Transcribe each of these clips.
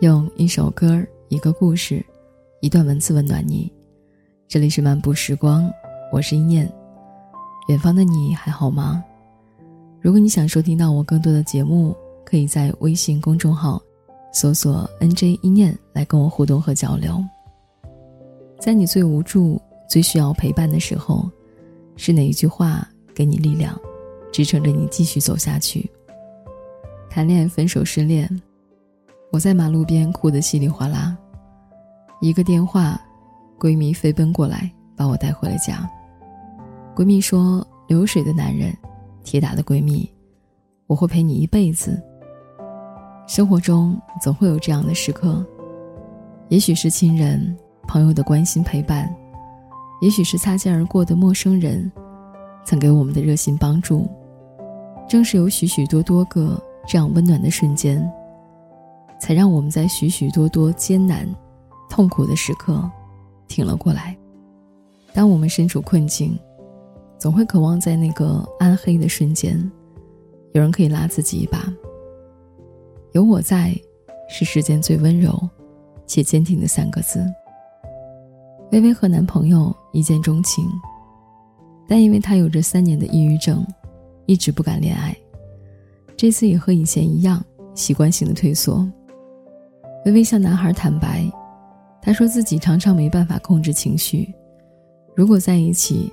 用一首歌、一个故事、一段文字温暖你。这里是漫步时光，我是一念。远方的你还好吗？如果你想收听到我更多的节目，可以在微信公众号搜索 “nj 一念”来跟我互动和交流。在你最无助、最需要陪伴的时候，是哪一句话给你力量，支撑着你继续走下去？谈恋爱、分手、失恋。我在马路边哭得稀里哗啦，一个电话，闺蜜飞奔过来把我带回了家。闺蜜说：“流水的男人，铁打的闺蜜，我会陪你一辈子。”生活中总会有这样的时刻，也许是亲人、朋友的关心陪伴，也许是擦肩而过的陌生人，曾给我们的热心帮助。正是有许许多多个这样温暖的瞬间。才让我们在许许多多艰难、痛苦的时刻挺了过来。当我们身处困境，总会渴望在那个暗黑的瞬间，有人可以拉自己一把。有我在，是世间最温柔且坚定的三个字。微微和男朋友一见钟情，但因为她有着三年的抑郁症，一直不敢恋爱。这次也和以前一样，习惯性的退缩。微微向男孩坦白，他说自己常常没办法控制情绪，如果在一起，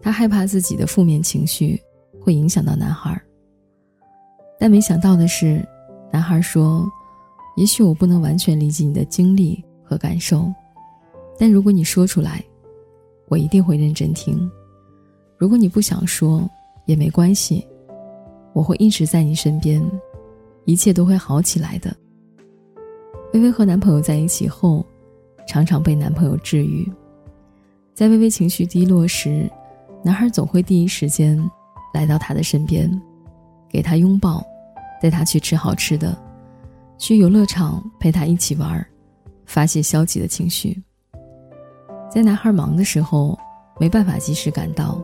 他害怕自己的负面情绪会影响到男孩。但没想到的是，男孩说：“也许我不能完全理解你的经历和感受，但如果你说出来，我一定会认真听。如果你不想说，也没关系，我会一直在你身边，一切都会好起来的。”微微和男朋友在一起后，常常被男朋友治愈。在微微情绪低落时，男孩总会第一时间来到她的身边，给她拥抱，带她去吃好吃的，去游乐场陪她一起玩，发泄消极的情绪。在男孩忙的时候，没办法及时赶到，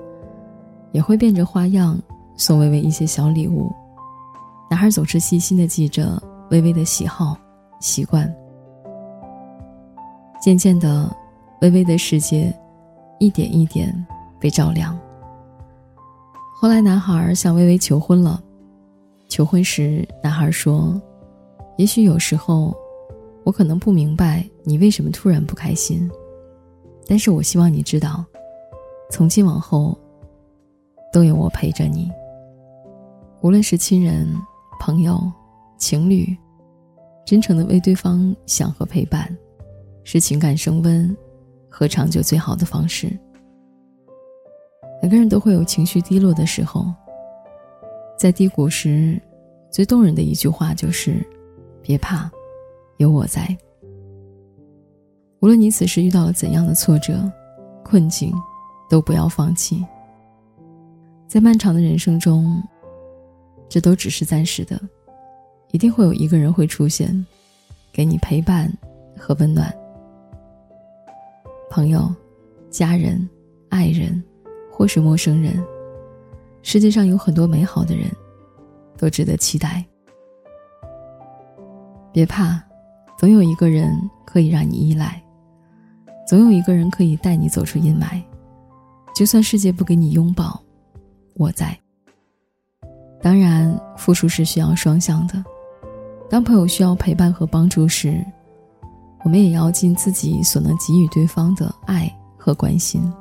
也会变着花样送微微一些小礼物。男孩总是细心的记着微微的喜好。习惯，渐渐的，微微的世界一点一点被照亮。后来，男孩向微微求婚了。求婚时，男孩说：“也许有时候，我可能不明白你为什么突然不开心，但是我希望你知道，从今往后，都有我陪着你。无论是亲人、朋友、情侣。”真诚的为对方想和陪伴，是情感升温和长久最好的方式。每个人都会有情绪低落的时候，在低谷时，最动人的一句话就是：“别怕，有我在。”无论你此时遇到了怎样的挫折、困境，都不要放弃。在漫长的人生中，这都只是暂时的。一定会有一个人会出现，给你陪伴和温暖。朋友、家人、爱人，或是陌生人，世界上有很多美好的人，都值得期待。别怕，总有一个人可以让你依赖，总有一个人可以带你走出阴霾。就算世界不给你拥抱，我在。当然，付出是需要双向的。当朋友需要陪伴和帮助时，我们也要尽自己所能给予对方的爱和关心。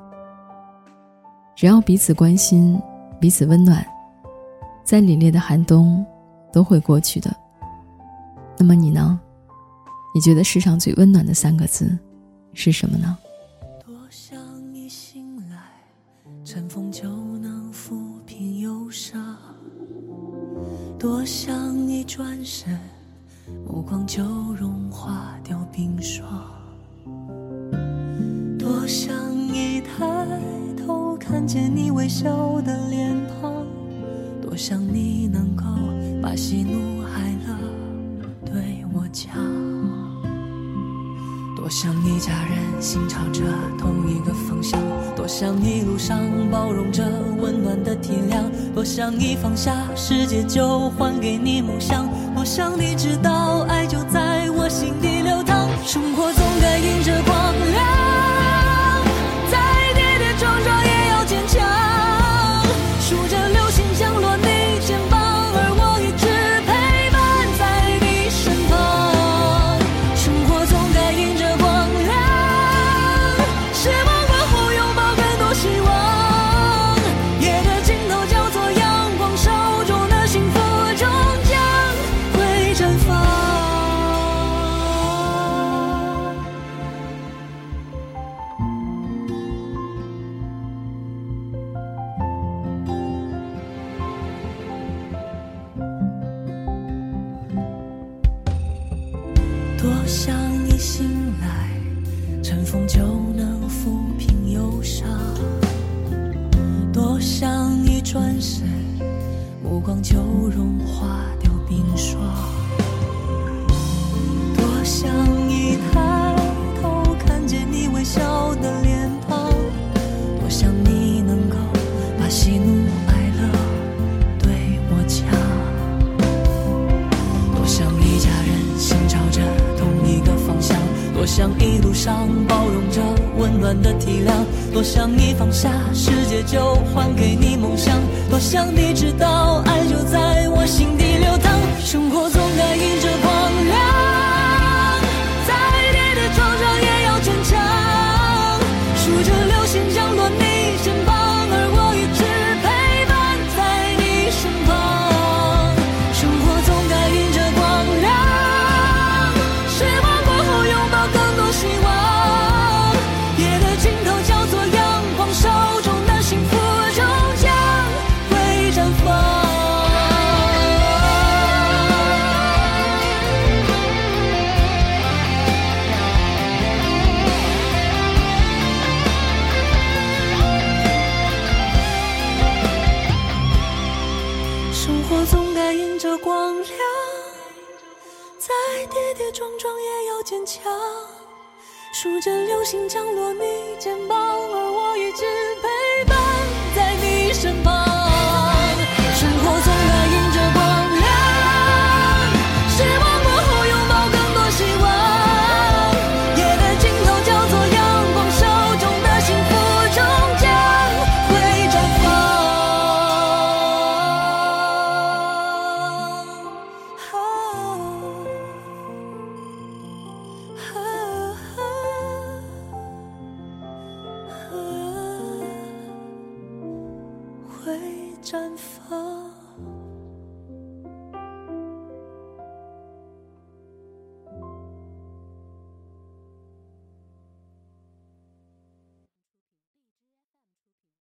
只要彼此关心，彼此温暖，在凛冽的寒冬都会过去的。那么你呢？你觉得世上最温暖的三个字是什么呢？多想一醒来，晨风就能抚平忧伤；多想一转身。光就融化掉冰霜，多想一抬头看见你微笑的脸庞，多想你能够把喜怒哀乐对我讲，多想一家人心朝着同一个方向，多想一路上包容着温暖的体谅，多想一放下世界就还给你梦想，想你知道爱就在我。心底流淌。生活总该多想一醒来，晨风就能抚平忧伤。多想一转身，目光就融化掉冰霜。多想上包容着温暖的体谅，多想你放下世界就还给你梦想，多想你知道爱就在我心底流淌。生活总该迎着光亮，再跌跌撞撞也要坚强，数着撞撞也要坚强。数着流星降落你肩膀，而我一直绽放。